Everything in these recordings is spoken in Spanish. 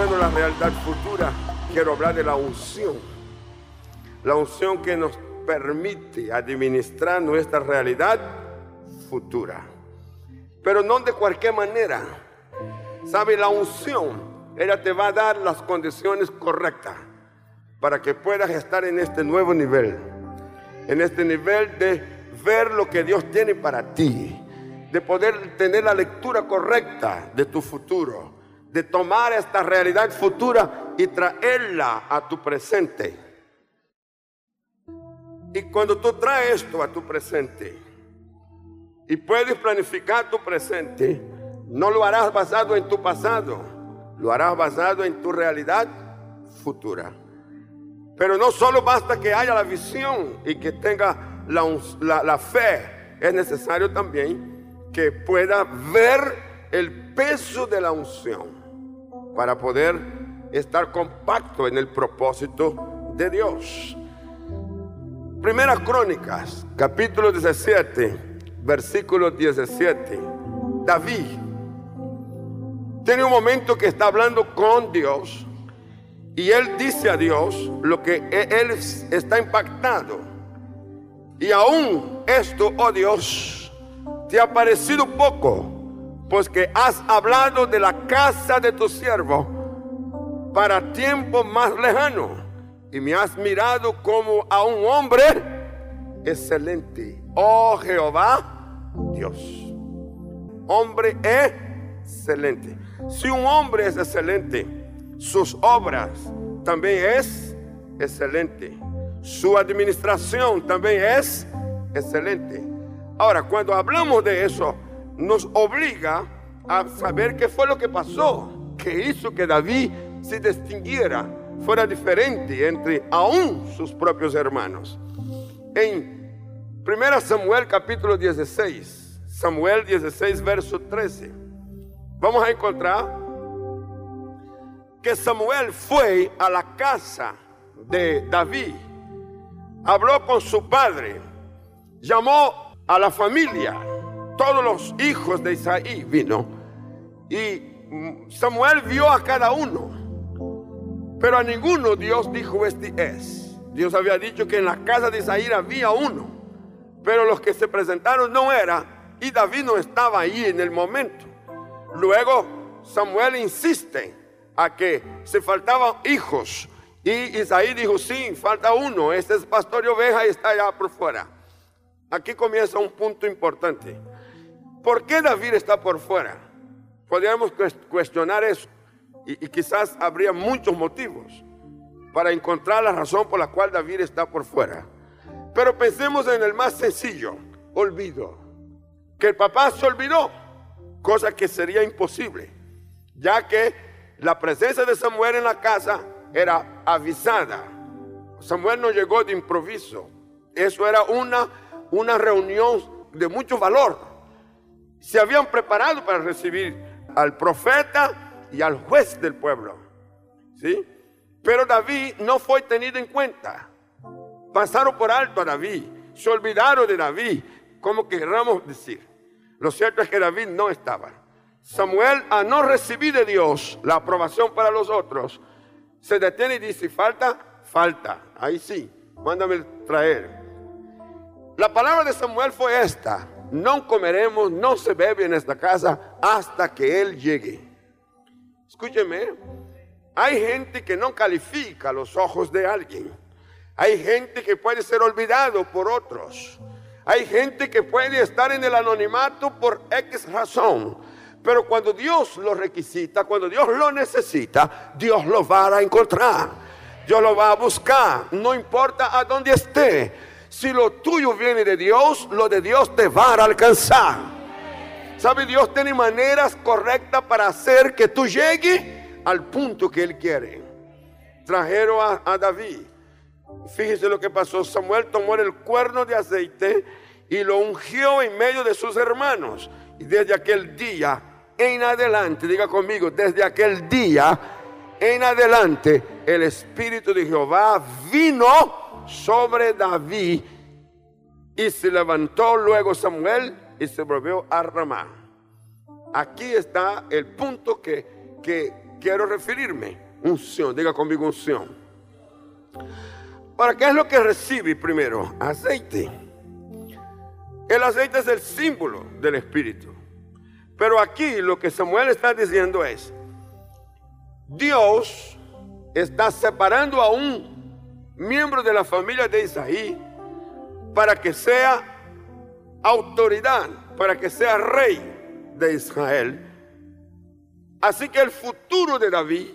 mostrando la realidad futura, quiero hablar de la unción. La unción que nos permite administrar nuestra realidad futura. Pero no de cualquier manera. ¿Sabe? La unción, ella te va a dar las condiciones correctas para que puedas estar en este nuevo nivel. En este nivel de ver lo que Dios tiene para ti. De poder tener la lectura correcta de tu futuro. De tomar esta realidad futura y traerla a tu presente. Y cuando tú traes esto a tu presente y puedes planificar tu presente, no lo harás basado en tu pasado, lo harás basado en tu realidad futura. Pero no solo basta que haya la visión y que tenga la, fe, es necesario también que pueda ver el peso de la unción para poder estar compacto en el propósito de Dios. Primeras Crónicas, capítulo 17, versículo 17. David tiene un momento que está hablando con Dios y él dice a Dios lo que e-, él está impactado. Y aún esto, oh Dios, te ha parecido poco, pues que has hablado de la casa de tu siervo para tiempo más lejano y me has mirado como a un hombre excelente. Oh Jehová, Dios. Hombre excelente. Si un hombre es excelente, sus obras también es excelente. Su administración también es excelente. Ahora, cuando hablamos de eso, nos obliga a saber qué fue lo que pasó, que hizo que David se distinguiera fuera diferente entre aún sus propios hermanos. En 1 Samuel capítulo 16, Samuel 16 verso 13, vamos a encontrar que Samuel fue a la casa de David, habló con su padre, llamó a la familia, todos los hijos de Isaí vino y Samuel vio a cada uno pero a ninguno Dios dijo este es. Dios había dicho que en la casa de Isaí había uno. Pero los que se presentaron no era. Y David no estaba ahí en el momento. Luego Samuel insiste a que se faltaban hijos. Y Isaí dijo, sí, falta uno. Este es pastor de oveja y está allá por fuera. Aquí comienza un punto importante. ¿Por qué David está por fuera? Podríamos cuestionar eso. Y, quizás habría muchos motivos para encontrar la razón por la cual David está por fuera. Pero pensemos en el más sencillo, olvido. Que el papá se olvidó, cosa que sería imposible, ya que la presencia de Samuel en la casa era avisada. Samuel no llegó de improviso. Eso era una, una reunión de mucho valor. Se habían preparado para recibir al profeta y al juez del pueblo. ¿Sí? Pero David no fue tenido en cuenta. Pasaron por alto a David, se olvidaron de David, como querramos decir. Lo cierto es que David no estaba. Samuel, a no recibir de Dios la aprobación para los otros, se detiene y dice, falta, falta. Ahí sí, mándame traer. La palabra de Samuel fue esta, no comeremos, no se bebe en esta casa hasta que Él llegue. Escúcheme, hay gente que no califica los ojos de alguien. Hay gente que puede ser olvidado por otros. Hay gente que puede estar en el anonimato por X razón. Pero cuando Dios lo requisita, cuando Dios lo necesita, Dios lo va a encontrar. Dios lo va a buscar. No importa a dónde esté. Si lo tuyo viene de Dios, lo de Dios te va a alcanzar. ¿Sabe? Dios tiene maneras correctas para hacer que tú llegues al punto que Él quiere. Trajeron a, David. Fíjese lo que pasó. Samuel tomó el cuerno de aceite y lo ungió en medio de sus hermanos. Y desde aquel día en adelante, diga conmigo, desde aquel día en adelante, el Espíritu de Jehová vino sobre David y se levantó luego Samuel y se volvió a Ramá. Aquí está el punto que, que quiero referirme. Unción, diga conmigo unción. ¿Para qué es lo que recibe primero? Aceite. El aceite es el símbolo del Espíritu. Pero aquí lo que Samuel está diciendo es, Dios está separando a un miembro de la familia de Isaí para que sea autoridad, para que sea rey de Israel. Así que el futuro de David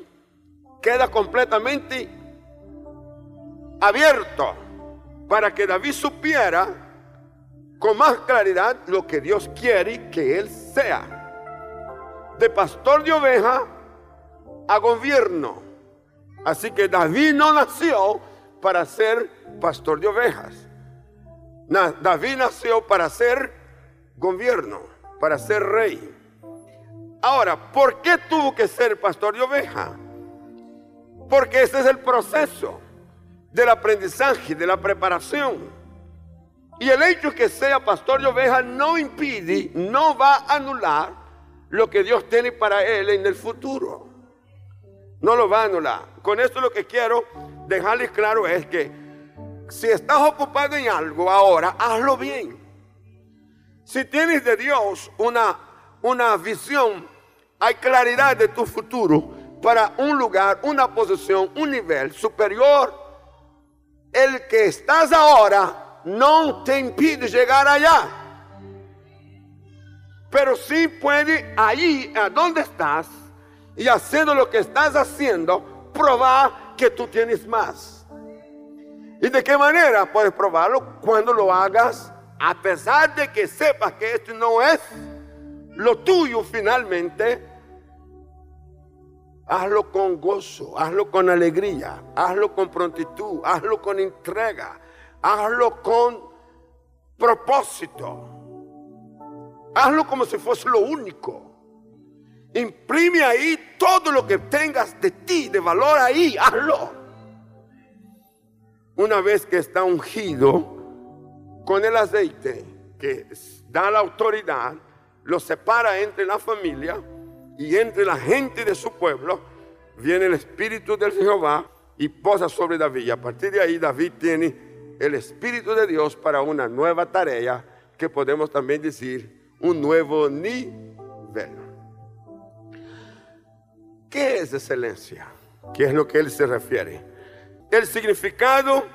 queda completamente abierto para que David supiera con más claridad lo que Dios quiere que él sea. De pastor de oveja a gobierno. Así que David no nació para ser pastor de ovejas. David nació para ser gobierno, para ser rey. Ahora, ¿por qué tuvo que ser pastor de oveja? Porque ese es el proceso del aprendizaje, de la preparación. Y el hecho que sea pastor de oveja no impide, no va a anular lo que Dios tiene para él en el futuro. No lo va a anular. Con esto lo que quiero dejarles claro es que si estás ocupado en algo ahora, hazlo bien. Si tienes de Dios una, una visión, hay claridad de tu futuro para un lugar, una posición, un nivel superior el que estás ahora no te impide llegar allá. Pero sí puede ahí, a donde estás, y haciendo lo que estás haciendo, probar que tú tienes más. ¿Y de qué manera puedes probarlo? Cuando lo hagas, a pesar de que sepas que esto no es lo tuyo finalmente, Hazlo con gozo, hazlo con alegría, hazlo con prontitud, hazlo con entrega, hazlo con propósito. Hazlo como si fuese lo único. Imprime ahí todo lo que tengas de ti, de valor ahí, hazlo. Una vez que está ungido con el aceite que da la autoridad, lo separa entre la familia y entre la gente de su pueblo viene el Espíritu del Jehová y posa sobre David. Y a partir de ahí David tiene el Espíritu de Dios para una nueva tarea que podemos también decir un nuevo nivel. ¿Qué es excelencia? ¿Qué es lo que él se refiere? El significado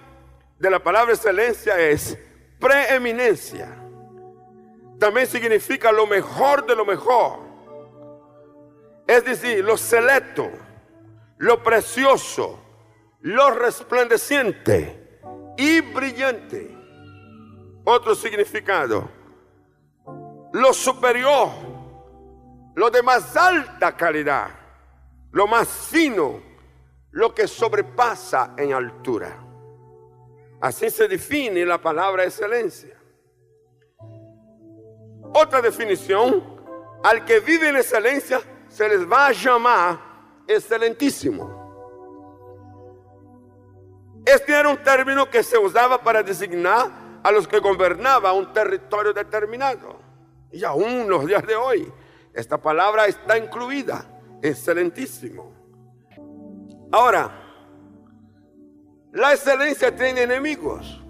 de la palabra excelencia es preeminencia. También significa lo mejor de lo mejor es decir, lo selecto, lo precioso, lo resplandeciente y brillante. Otro significado, lo superior, lo de más alta calidad, lo más fino, lo que sobrepasa en altura. Así se define la palabra excelencia. Otra definición, al que vive en excelencia se les va a llamar excelentísimo. Este era un término que se usaba para designar a los que gobernaban un territorio determinado. Y aún los días de hoy, esta palabra está incluida, excelentísimo. Ahora, la excelencia tiene enemigos.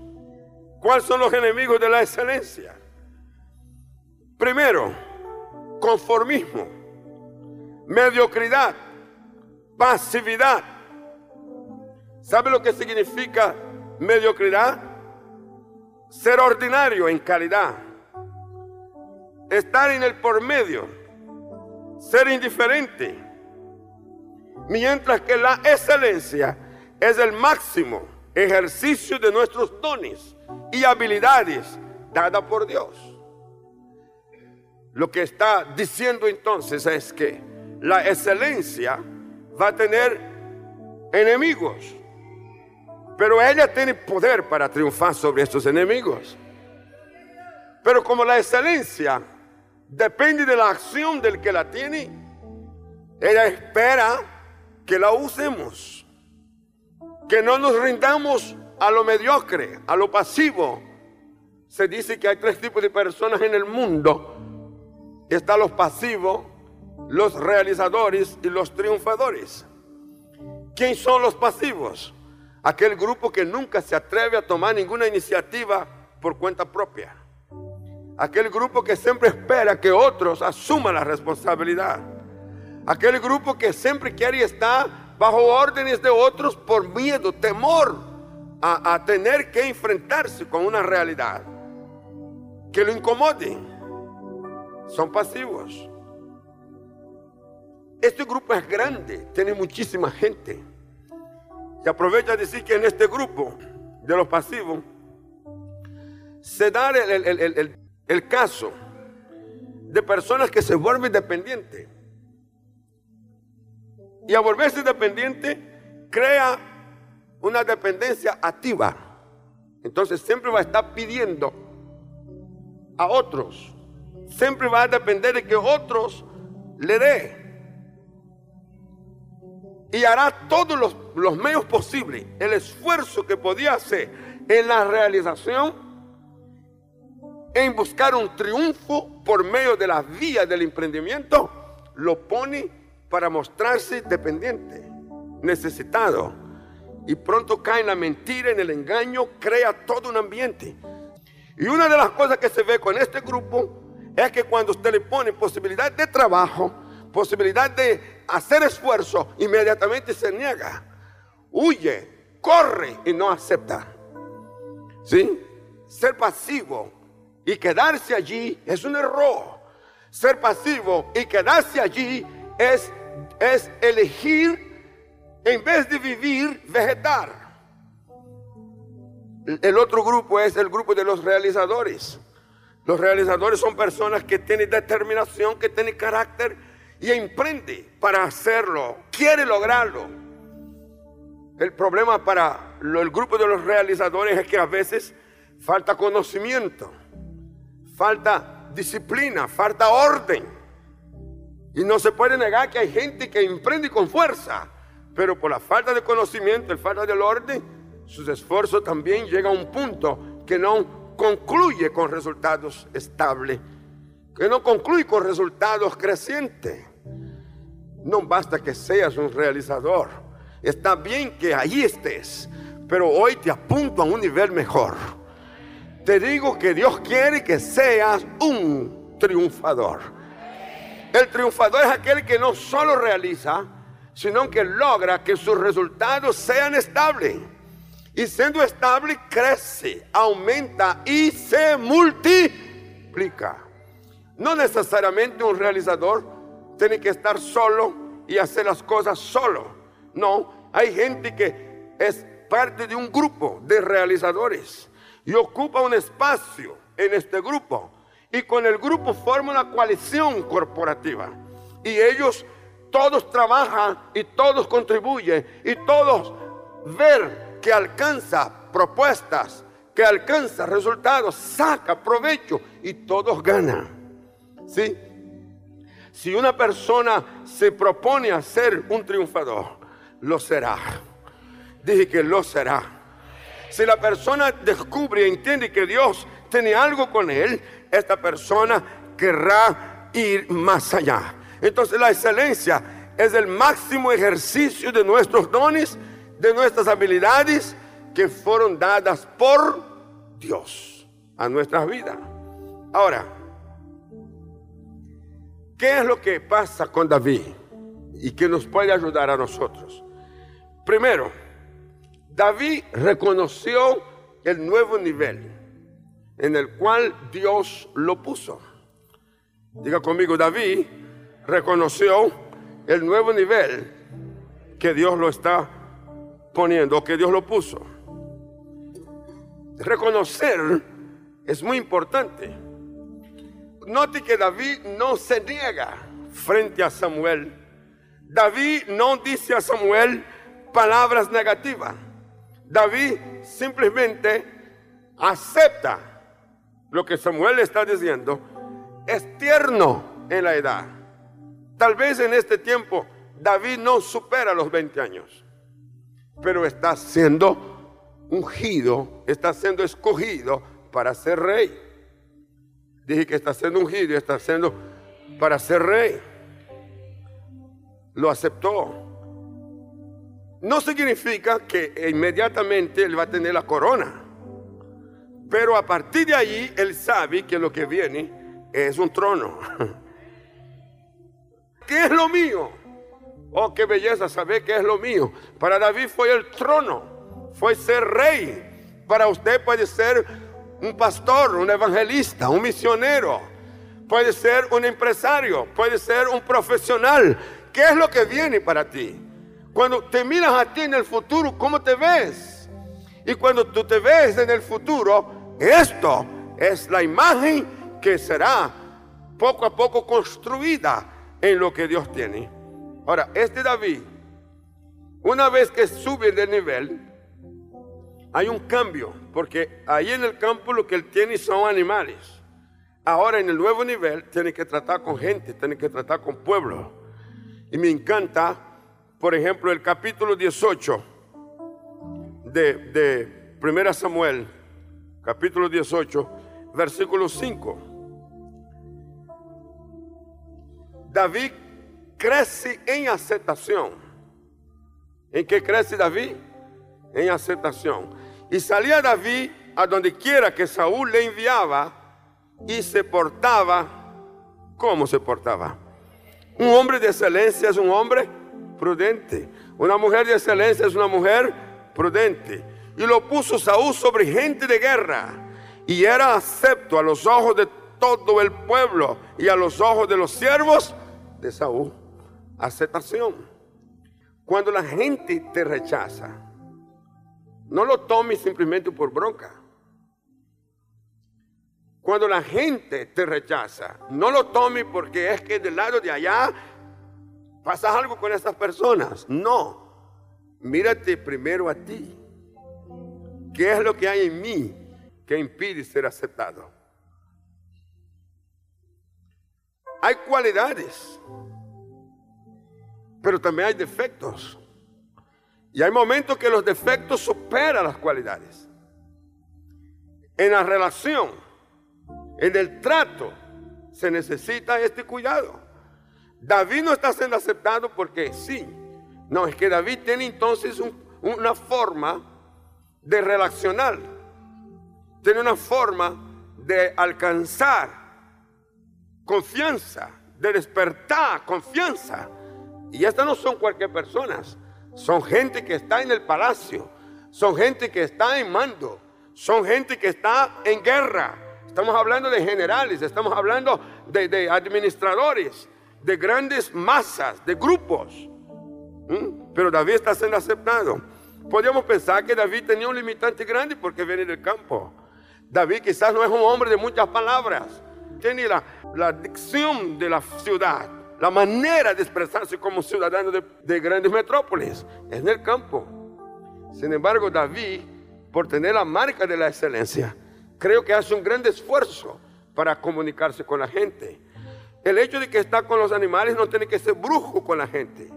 ¿Cuáles son los enemigos de la excelencia? Primero, conformismo mediocridad, pasividad. ¿Sabe lo que significa mediocridad? Ser ordinario en calidad. Estar en el por medio. Ser indiferente. Mientras que la excelencia es el máximo ejercicio de nuestros dones y habilidades dadas por Dios. Lo que está diciendo entonces es que la excelencia va a tener enemigos. Pero ella tiene poder para triunfar sobre estos enemigos. Pero como la excelencia depende de la acción del que la tiene, ella espera que la usemos. Que no nos rindamos a lo mediocre, a lo pasivo. Se dice que hay tres tipos de personas en el mundo. Están los pasivos, los realizadores y los triunfadores. ¿Quién son los pasivos? Aquel grupo que nunca se atreve a tomar ninguna iniciativa por cuenta propia. Aquel grupo que siempre espera que otros asuman la responsabilidad. Aquel grupo que siempre quiere estar bajo órdenes de otros por miedo, temor a, tener que enfrentarse con una realidad que lo incomode. Son pasivos. Este grupo es grande, tiene muchísima gente. Y aprovecha a decir que en este grupo de los pasivos se da el, caso de personas que se vuelven dependientes. Y a volverse dependiente crea una dependencia activa. Entonces siempre va a estar pidiendo a otros. Siempre va a depender de que otros le dé y hará todos los, medios posibles, el esfuerzo que podía hacer en la realización, en buscar un triunfo por medio de la vía del emprendimiento, lo pone para mostrarse dependiente, necesitado. Y pronto cae en la mentira, en el engaño, crea todo un ambiente. Y una de las cosas que se ve con este grupo es que cuando usted le pone posibilidad de trabajo, posibilidad de hacer esfuerzo, inmediatamente se niega, huye, corre y no acepta. ¿Sí? Ser pasivo y quedarse allí es un error. Ser pasivo y quedarse allí es, es elegir, en vez de vivir, vegetar. El otro grupo es el grupo de los realizadores. Los realizadores son personas que tienen determinación, que tienen carácter y emprende para hacerlo, quiere lograrlo. El problema para el grupo de los realizadores es que a veces falta conocimiento, falta disciplina, falta orden. Y no se puede negar que hay gente que emprende con fuerza, pero por la falta de conocimiento, la falta del orden, sus esfuerzos también llegan a un punto que no concluye con resultados estables, que no concluye con resultados crecientes. No basta que seas un realizador. Está bien que ahí estés, pero hoy te apunto a un nivel mejor. Te digo que Dios quiere que seas un triunfador. El triunfador es aquel que no solo realiza, sino que logra que sus resultados sean estables. Y siendo estable, crece, aumenta y se multiplica. No necesariamente un realizador tiene que estar solo y hacer las cosas solo. No, hay gente que es parte de un grupo de realizadores y ocupa un espacio en este grupo. Y con el grupo forma una coalición corporativa. Y ellos todos trabajan y todos contribuyen y todos ver que alcanza propuestas, que alcanza resultados, saca provecho y todos ganan. ¿Sí? Si una persona se propone a ser un triunfador, lo será. Dije que lo será. Si la persona descubre y entiende que Dios tiene algo con él, esta persona querrá ir más allá. Entonces la excelencia es el máximo ejercicio de nuestros dones, de nuestras habilidades que fueron dadas por Dios a nuestras vidas. Ahora, ¿Qué es lo que pasa con David y que nos puede ayudar a nosotros? Primero, David reconoció el nuevo nivel en el cual Dios lo puso. Diga conmigo, David reconoció el nuevo nivel que Dios lo está poniendo, que Dios lo puso. Reconocer es muy importante. Note que David no se niega frente a Samuel. David no dice a Samuel palabras negativas. David simplemente acepta lo que Samuel está diciendo. Es tierno en la edad. Tal vez en este tiempo David no supera los 20 años, pero está siendo ungido, está siendo escogido para ser rey. Dije que está siendo ungido está siendo para ser rey. lo aceptó. No significa que inmediatamente él va a tener la corona. Pero a partir de ahí, él sabe que lo que viene es un trono. ¿Qué es lo mío? Oh, qué belleza saber qué es lo mío. Para David fue el trono, fue ser rey. Para usted puede ser un pastor, un evangelista, un misionero, puede ser un empresario, puede ser un profesional. ¿Qué es lo que viene para ti? Cuando te miras a ti en el futuro, ¿cómo te ves? Y cuando tú te ves en el futuro, esto es la imagen que será poco a poco construida en lo que Dios tiene. Ahora, este David, una vez que sube de nivel, hay un cambio, porque ahí en el campo lo que él tiene son animales. Ahora en el nuevo nivel tiene que tratar con gente, tiene que tratar con pueblo. Y me encanta, por ejemplo, el capítulo 18 de, de 1 Samuel, capítulo 18, versículo 5. David crece en aceptación. ¿En qué crece David? En aceptación. Y salía David a donde quiera que Saúl le enviaba y se portaba como se portaba. Un hombre de excelencia es un hombre prudente. Una mujer de excelencia es una mujer prudente. Y lo puso Saúl sobre gente de guerra. Y era acepto a los ojos de todo el pueblo y a los ojos de los siervos de Saúl aceptación. Cuando la gente te rechaza, no lo tomes simplemente por bronca. Cuando la gente te rechaza, no lo tomes porque es que del lado de allá pasa algo con esas personas. No. Mírate primero a ti. ¿Qué es lo que hay en mí que impide ser aceptado? Hay cualidades pero también hay defectos. Y hay momentos que los defectos superan las cualidades. En la relación, en el trato, se necesita este cuidado. David no está siendo aceptado porque sí. No, es que David tiene entonces una forma de relacionar. Tiene una forma de alcanzar confianza, de despertar confianza y estas no son cualquier personas, son gente que está en el palacio, son gente que está en mando, son gente que está en guerra. Estamos hablando de generales, estamos hablando de, administradores, de grandes masas, de grupos. ¿Mm? Pero David está siendo aceptado. Podríamos pensar que David tenía un limitante grande porque viene del campo. David quizás no es un hombre de muchas palabras, tiene la, la dicción de la ciudad la manera de expresarse como ciudadano de, grandes metrópolis, es en el campo. Sin embargo, David, por tener la marca de la excelencia, creo que hace un gran esfuerzo para comunicarse con la gente. El hecho de que está con los animales no tiene que ser brujo con la gente,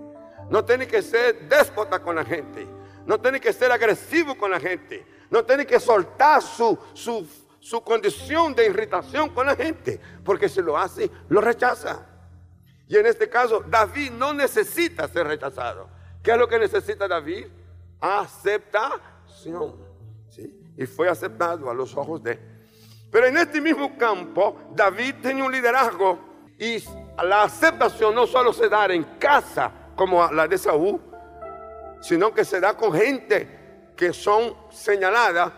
no tiene que ser déspota con la gente, no tiene que ser agresivo con la gente, no tiene que soltar su, su, su condición de irritación con la gente, porque si lo hace, lo rechaza. Y en este caso, David no necesita ser rechazado. ¿Qué es lo que necesita David? Aceptación. Y fue aceptado a los ojos de Pero en este mismo campo, David tenía un liderazgo y la aceptación no solo se da en casa como la de Saúl, sino que se da con gente que son señaladas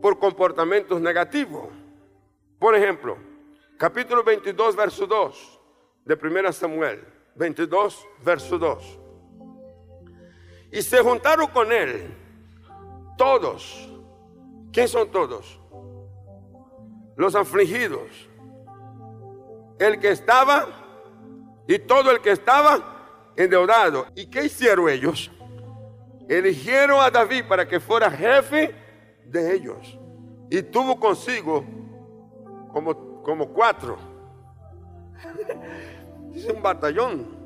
por comportamientos negativos. Por ejemplo, capítulo 22, verso 2 de 1 Samuel 22, verso 2. Y se juntaron con él todos. ¿Quién son todos? Los afligidos. El que estaba y todo el que estaba endeudado. ¿Y qué hicieron ellos? Eligieron a David para que fuera jefe de ellos. Y tuvo consigo como, como cuatro es un batallón.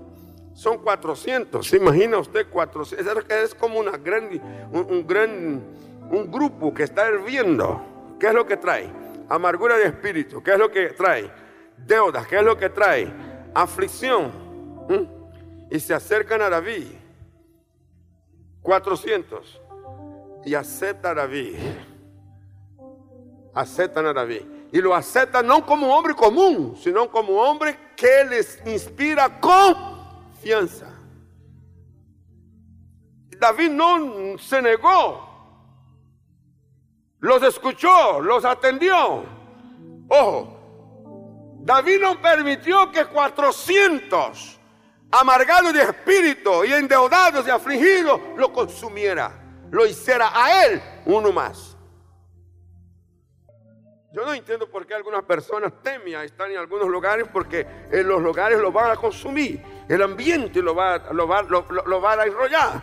Son 400. ¿Se imagina usted 400? Es como una gran, un, gran un grupo que está hirviendo. ¿Qué es lo que trae? Amargura de espíritu. ¿Qué es lo que trae? Deudas. ¿Qué es lo que trae? Aflicción. y se acercan a David. 400. Y acepta a David. Aceptan a David. Y lo aceptan no como hombre común, sino como hombre que les inspira confianza. David no se negó. Los escuchó, los atendió. Ojo, David no permitió que 400 amargados de espíritu y endeudados y afligidos lo consumiera, lo hiciera a él uno más. Yo no entiendo por qué algunas personas temen estar en algunos lugares porque en los lugares lo van a consumir, el ambiente lo va, lo, va a enrollar.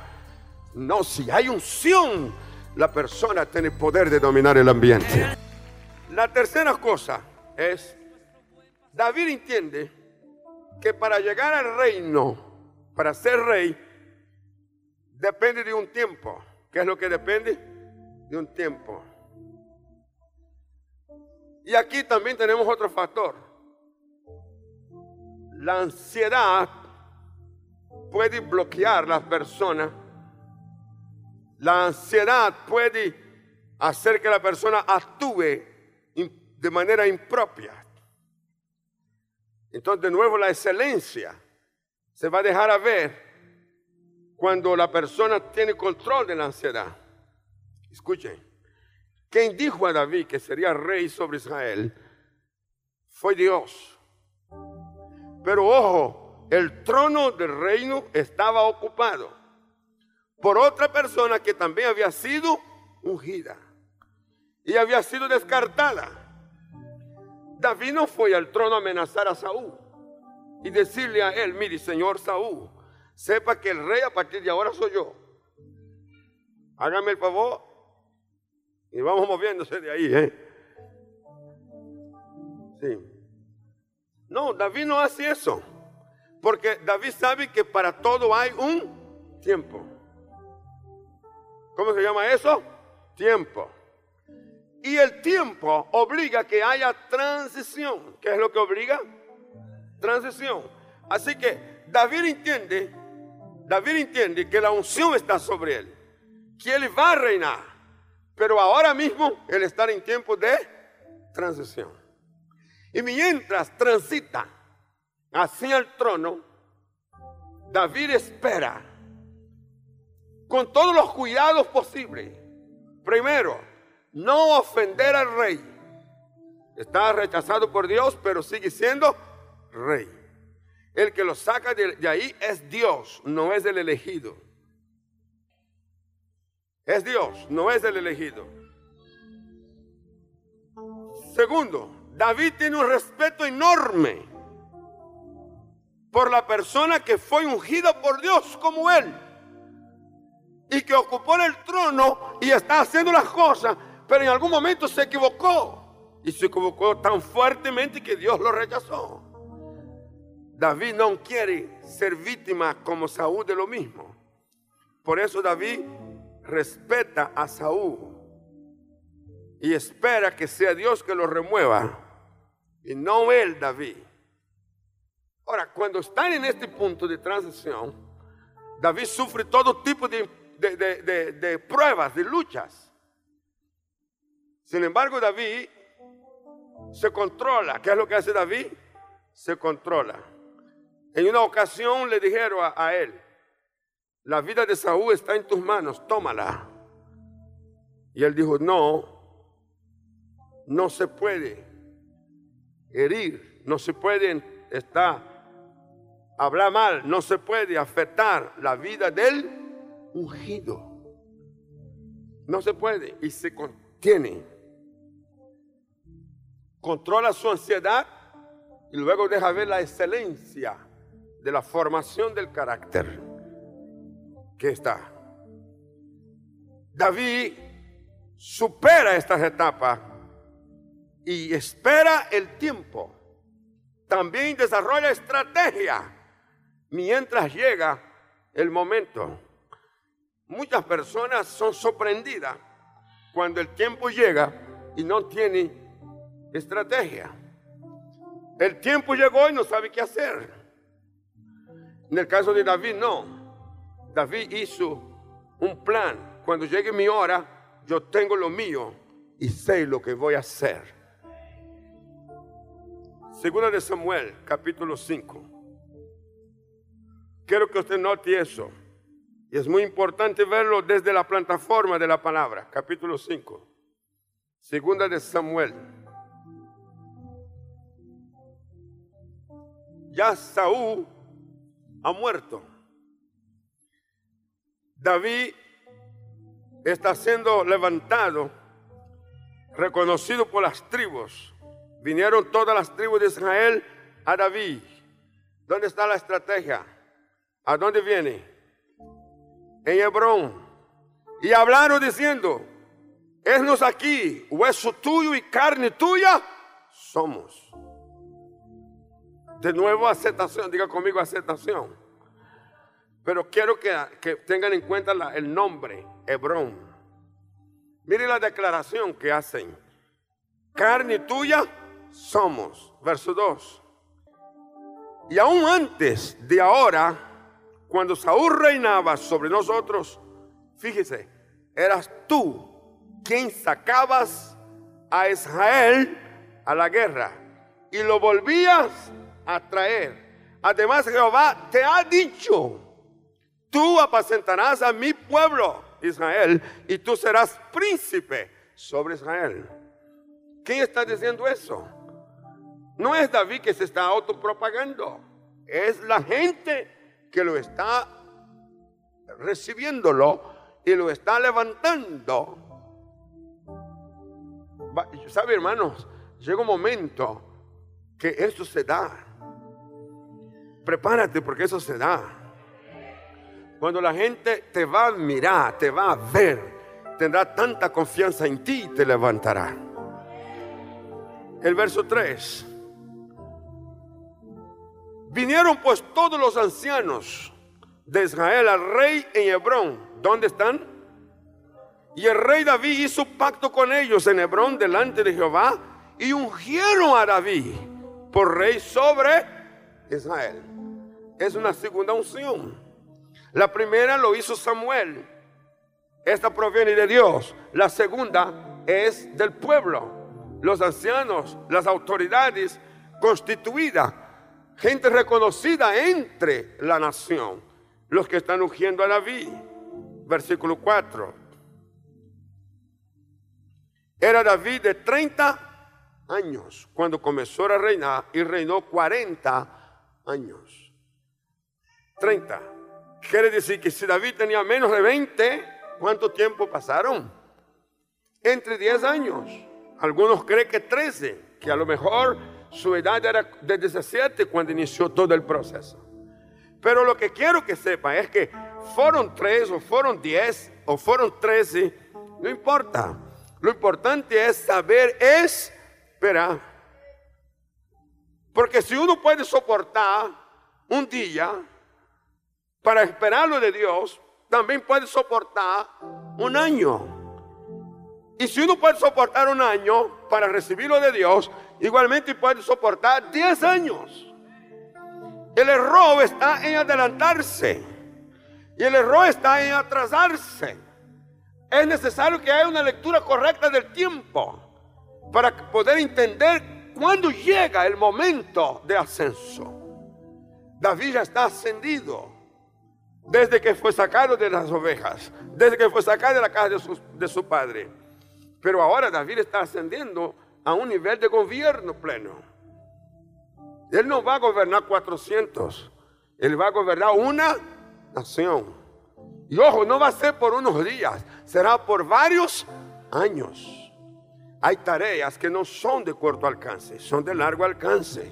No, si hay unción, la persona tiene poder de dominar el ambiente. La tercera cosa es, David entiende que para llegar al reino, para ser rey, depende de un tiempo. ¿Qué es lo que depende? De un tiempo. Y aquí también tenemos otro factor. La ansiedad puede bloquear las personas. La ansiedad puede hacer que la persona actúe de manera impropia. Entonces, de nuevo, la excelencia se va a dejar a ver cuando la persona tiene control de la ansiedad. Escuchen, quien dijo a David que sería rey sobre Israel fue Dios. Pero ojo, el trono del reino estaba ocupado por otra persona que también había sido ungida y había sido descartada. David no fue al trono a amenazar a Saúl y decirle a él, mire, señor Saúl, sepa que el rey a partir de ahora soy yo. Hágame el favor y vamos moviéndose de ahí, ¿eh? Sí. No, David no hace eso. Porque David sabe que para todo hay un tiempo. ¿Cómo se llama eso? Tiempo. Y el tiempo obliga que haya transición. ¿Qué es lo que obliga? Transición. Así que David entiende, David entiende que la unción está sobre él, que él va a reinar, pero ahora mismo él está en tiempo de transición. Y mientras transita hacia el trono, David espera con todos los cuidados posibles. Primero, no ofender al rey. Está rechazado por Dios, pero sigue siendo rey. El que lo saca de, ahí es Dios, no es el elegido. Es Dios, no es el elegido. Segundo, David tiene un respeto enorme por la persona que fue ungida por Dios como él y que ocupó el trono y está haciendo las cosas pero en algún momento se equivocó. Y se equivocó tan fuertemente que Dios lo rechazó. David no quiere ser víctima como Saúl de lo mismo. Por eso David respeta a Saúl y espera que sea Dios que lo remueva y no él, David. Ahora, cuando están en este punto de transición, David sufre todo tipo de, pruebas, de luchas. Sin embargo, David se controla. ¿Qué es lo que hace David? Se controla. En una ocasión le dijeron a, él, la vida de Saúl está en tus manos, tómala. Y él dijo, no, no se puede herir, no se puede estar, hablar mal, no se puede afectar la vida del ungido. No se puede y se contiene controla su ansiedad y luego deja ver la excelencia de la formación del carácter que está. David supera estas etapas y espera el tiempo. También desarrolla estrategia mientras llega el momento. Muchas personas son sorprendidas cuando el tiempo llega y no tienen estrategia. El tiempo llegó y no sabe qué hacer. En el caso de David, no. David hizo un plan. Cuando llegue mi hora, yo tengo lo mío y sé lo que voy a hacer. Segunda de Samuel, capítulo 5. Quiero que usted note eso. Y es muy importante verlo desde la plataforma de la palabra, capítulo 5. Segunda de Samuel. Ya Saúl ha muerto. David está siendo levantado, reconocido por las tribus Vinieron todas las tribus de Israel a David. ¿Dónde está la estrategia? ¿A dónde viene? En Hebrón. Y hablaron diciendo, esnos aquí, hueso tuyo y carne tuya, somos. De nuevo aceptación, diga conmigo aceptación. Pero quiero que, tengan en cuenta el nombre, Hebrón. Mire la declaración que hacen. Carne tuya somos. Verso 2. Y aún antes de ahora, cuando Saúl reinaba sobre nosotros, fíjese, eras tú quien sacabas a Israel a la guerra y lo volvías a traer. Además Jehová te ha dicho, tú apacentarás a mi pueblo Israel y tú serás príncipe sobre Israel. ¿Quién está diciendo eso? No es David que se está autopropagando, es la gente que lo está recibiéndolo y lo está levantando. ¿Sabe, hermanos? Llega un momento que esto se da. Prepárate porque eso se da. Cuando la gente te va a mirar, te va a ver, tendrá tanta confianza en ti y te levantará. El verso 3. Vinieron pues todos los ancianos de Israel al rey en Hebrón. ¿Dónde están? Y el rey David hizo pacto con ellos en Hebrón delante de Jehová y ungieron a David por rey sobre Israel. Es una segunda unción. La primera lo hizo Samuel. Esta proviene de Dios. La segunda es del pueblo. Los ancianos, las autoridades constituidas gente reconocida entre la nación, los que están ungiendo a David. Versículo 4. Era David de 30 años cuando comenzó a reinar y reinó 40 años. 30. Quiere decir que si David tenía menos de 20, ¿cuánto tiempo pasaron? Entre 10 años. Algunos creen que 13, que a lo mejor su edad era de 17 cuando inició todo el proceso. Pero lo que quiero que sepa es que fueron 3 o fueron 10 o fueron 13, no importa. Lo importante es saber esperar. Porque si uno puede soportar un día para esperar lo de Dios, también puede soportar un año. Y si uno puede soportar un año para recibir lo de Dios, igualmente puede soportar 10 años. El error está en adelantarse. Y el error está en atrasarse. Es necesario que haya una lectura correcta del tiempo para poder entender cuándo llega el momento de ascenso. David ya está ascendido desde que fue sacado de las ovejas, desde que fue sacado de la casa de su, padre. Pero ahora David está ascendiendo a un nivel de gobierno pleno. Él no va a gobernar 400, él va a gobernar una nación. Y ojo, no va a ser por unos días, será por varios años. Hay tareas que no son de corto alcance, son de largo alcance.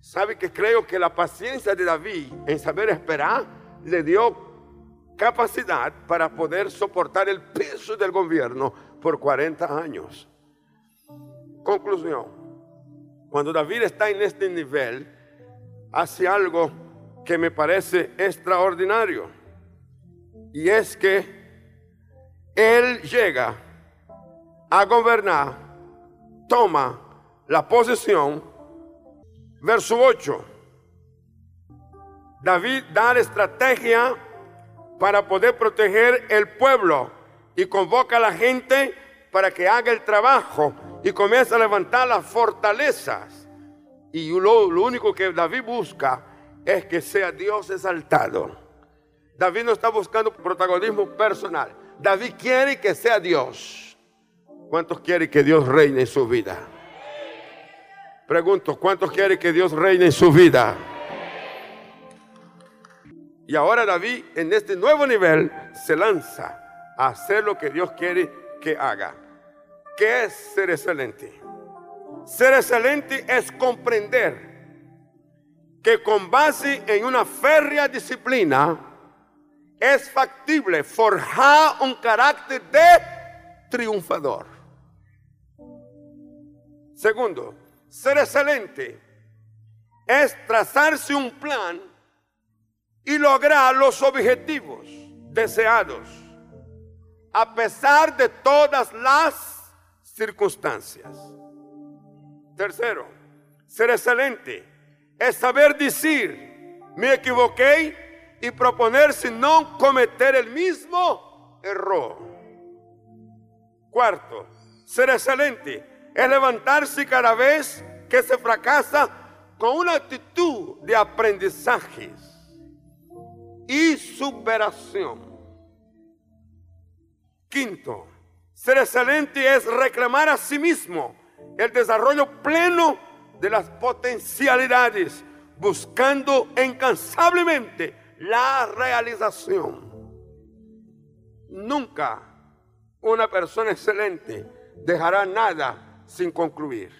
¿Sabe que creo que la paciencia de David en saber esperar le dio capacidad para poder soportar el peso del gobierno por 40 años. Conclusión. Cuando David está en este nivel, hace algo que me parece extraordinario. Y es que él llega a gobernar, toma la posesión, verso 8. David da la estrategia para poder proteger el pueblo y convoca a la gente para que haga el trabajo y comienza a levantar las fortalezas. Y lo, lo único que David busca es que sea Dios exaltado. David no está buscando protagonismo personal. David quiere que sea Dios. ¿Cuántos quieren que Dios reine en su vida? Pregunto, ¿cuántos quieren que Dios reine en su vida? Y ahora David en este nuevo nivel se lanza a hacer lo que Dios quiere que haga. ¿Qué es ser excelente? Ser excelente es comprender que con base en una férrea disciplina es factible forjar un carácter de triunfador. Segundo, ser excelente es trazarse un plan y lograr los objetivos deseados a pesar de todas las circunstancias. Tercero, ser excelente es saber decir, me equivoqué y proponerse no cometer el mismo error. Cuarto, ser excelente es levantarse cada vez que se fracasa con una actitud de aprendizajes y superación. Quinto, ser excelente es reclamar a sí mismo el desarrollo pleno de las potencialidades, buscando incansablemente la realización. Nunca una persona excelente dejará nada sin concluir.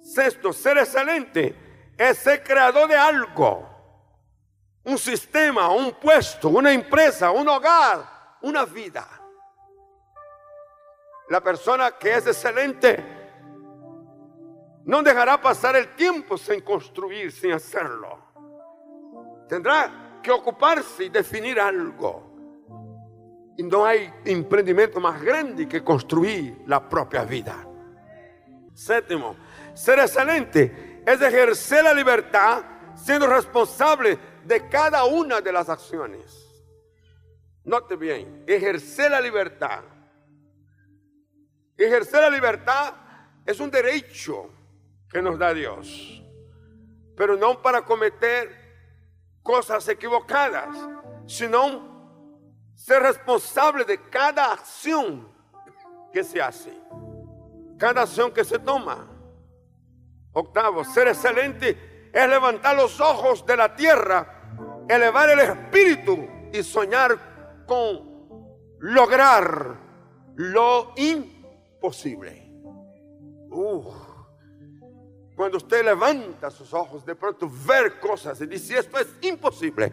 Sexto, ser excelente es ser creador de algo un sistema, un puesto, una empresa, un hogar, una vida. La persona que es excelente no dejará pasar el tiempo sin construir, sin hacerlo. Tendrá que ocuparse y definir algo. Y no hay emprendimiento más grande que construir la propia vida. Séptimo, ser excelente es ejercer la libertad siendo responsable de cada una de las acciones. Note bien, ejercer la libertad. Ejercer la libertad es un derecho que nos da Dios, pero no para cometer cosas equivocadas, sino ser responsable de cada acción que se hace, cada acción que se toma. Octavo, ser excelente es levantar los ojos de la tierra elevar el espíritu y soñar con lograr lo imposible. Cuando usted levanta sus ojos, de pronto ver cosas y dice, esto es imposible.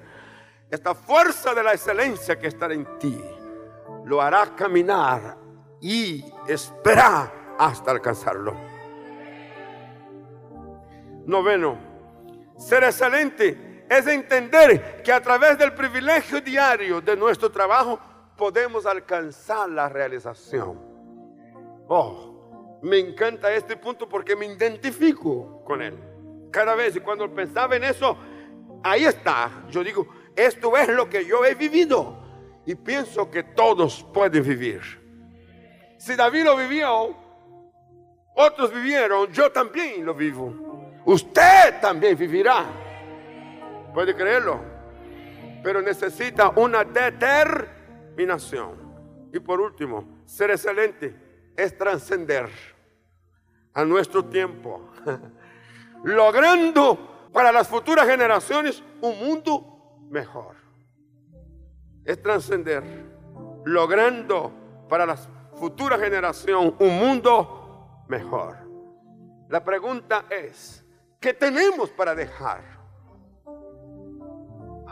Esta fuerza de la excelencia que está en ti lo hará caminar y esperar hasta alcanzarlo. Noveno, ser excelente es entender que a través del privilegio diario de nuestro trabajo podemos alcanzar la realización. Oh, me encanta este punto porque me identifico con él. Cada vez y cuando pensaba en eso, ahí está. Yo digo, esto es lo que yo he vivido y pienso que todos pueden vivir. Si David lo vivió, otros vivieron, yo también lo vivo. Usted también vivirá. Puede creerlo. Pero necesita una determinación. Y por último, ser excelente es trascender a nuestro tiempo. Logrando para las futuras generaciones un mundo mejor. Es trascender. Logrando para las futuras generaciones un mundo mejor. La pregunta es, ¿qué tenemos para dejar?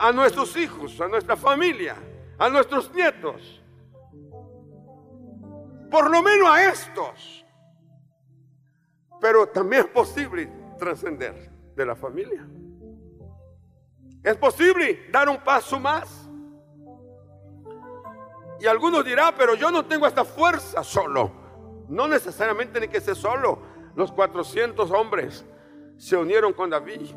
A nuestros hijos, a nuestra familia, a nuestros nietos. Por lo menos a estos. Pero también es posible trascender de la familia. Es posible dar un paso más. Y algunos dirán, pero yo no tengo esta fuerza solo. No necesariamente ni que sea solo. Los 400 hombres se unieron con David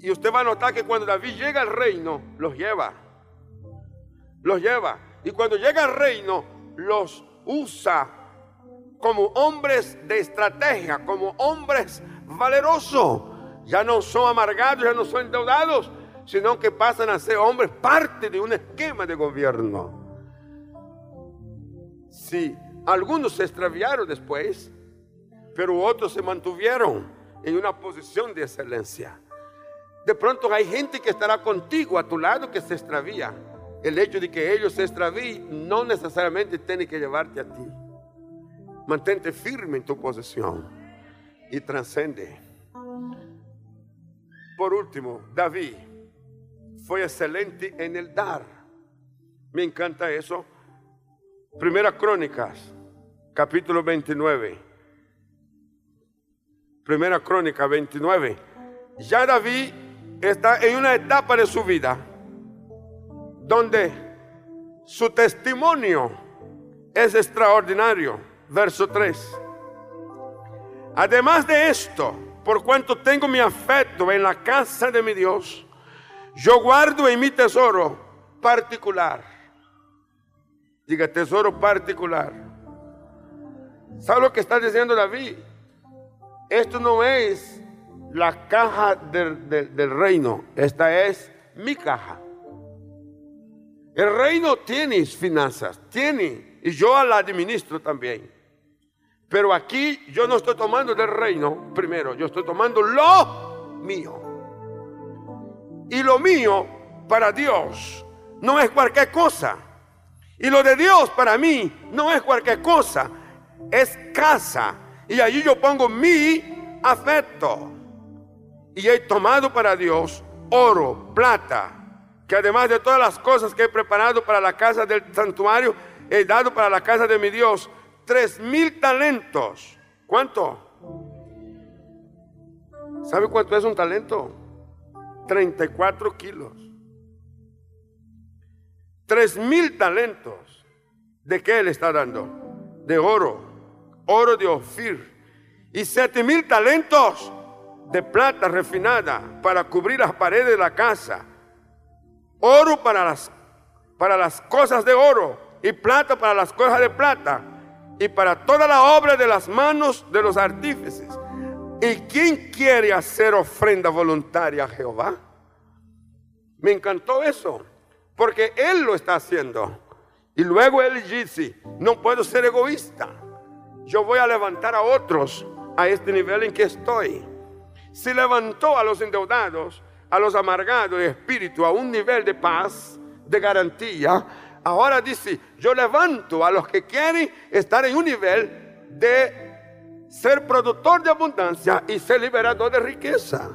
Y usted va a notar que cuando David llega al reino, los lleva. Los lleva. Y cuando llega al reino, los usa como hombres de estrategia, como hombres valerosos. Ya no son amargados, ya no son endeudados, sino que pasan a ser hombres parte de un esquema de gobierno. Sí, algunos se extraviaron después, pero otros se mantuvieron en una posición de excelencia. De pronto hay gente que estará contigo a tu lado que se extravía. El hecho de que ellos se extravíen no necesariamente tiene que llevarte a ti. Mantente firme en tu posición y trascende. Por último, David fue excelente en el dar. Me encanta eso. Primera Crónicas, capítulo 29. Primera Crónica 29. Ya David está en una etapa de su vida donde su testimonio es extraordinario. Verso 3. Además de esto, por cuanto tengo mi afecto en la casa de mi Dios, yo guardo en mi tesoro particular. Diga tesoro particular. ¿Sabe lo que está diciendo David? Esto no es la caja del, reino, esta es mi caja. El reino tiene finanzas, tiene, y yo la administro también. Pero aquí yo no estoy tomando del reino primero, yo estoy tomando lo mío. Y lo mío para Dios no es cualquier cosa. Y lo de Dios para mí no es cualquier cosa, es casa y allí yo pongo mi afecto. Y he tomado para Dios oro, plata, que además de todas las cosas que he preparado para la casa del santuario, he dado para la casa de mi Dios tres mil talentos. ¿Cuánto? ¿Sabe cuánto es un talento? 34 kilos. Tres mil talentos. ¿De qué le está dando? De oro oro de Ofir y siete mil talentos de plata refinada para cubrir las paredes de la casa. Oro para las, para las cosas de oro y plata para las cosas de plata y para toda la obra de las manos de los artífices. ¿Y quién quiere hacer ofrenda voluntaria a Jehová? Me encantó eso, porque Él lo está haciendo. Y luego Él dice, no puedo ser egoísta yo voy a levantar a otros a este nivel en que estoy. Si levantó a los endeudados, a los amargados de espíritu a un nivel de paz, de garantía, ahora dice, yo levanto a los que quieren estar en un nivel de ser productor de abundancia y ser liberador de riqueza.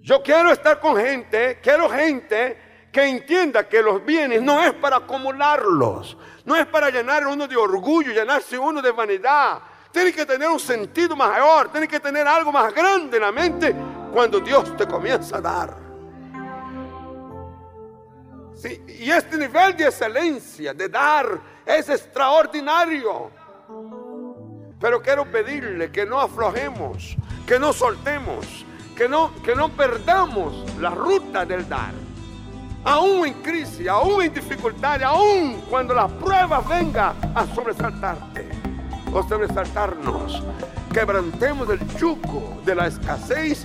Yo quiero estar con gente, quiero gente que entienda que los bienes no es para acumularlos, no es para llenar uno de orgullo, llenarse uno de vanidad. Tiene que tener un sentido mayor, tiene que tener algo más grande en la mente cuando Dios te comienza a dar. Sí, y este nivel de excelencia, de dar, es extraordinario. Pero quiero pedirle que no aflojemos, que no soltemos, que no, que no perdamos la ruta del dar aún en crisis, aún en dificultad, aún cuando la prueba venga a sobresaltarte o sobresaltarnos, quebrantemos el yugo de la escasez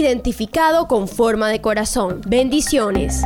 identificado con forma de corazón. Bendiciones.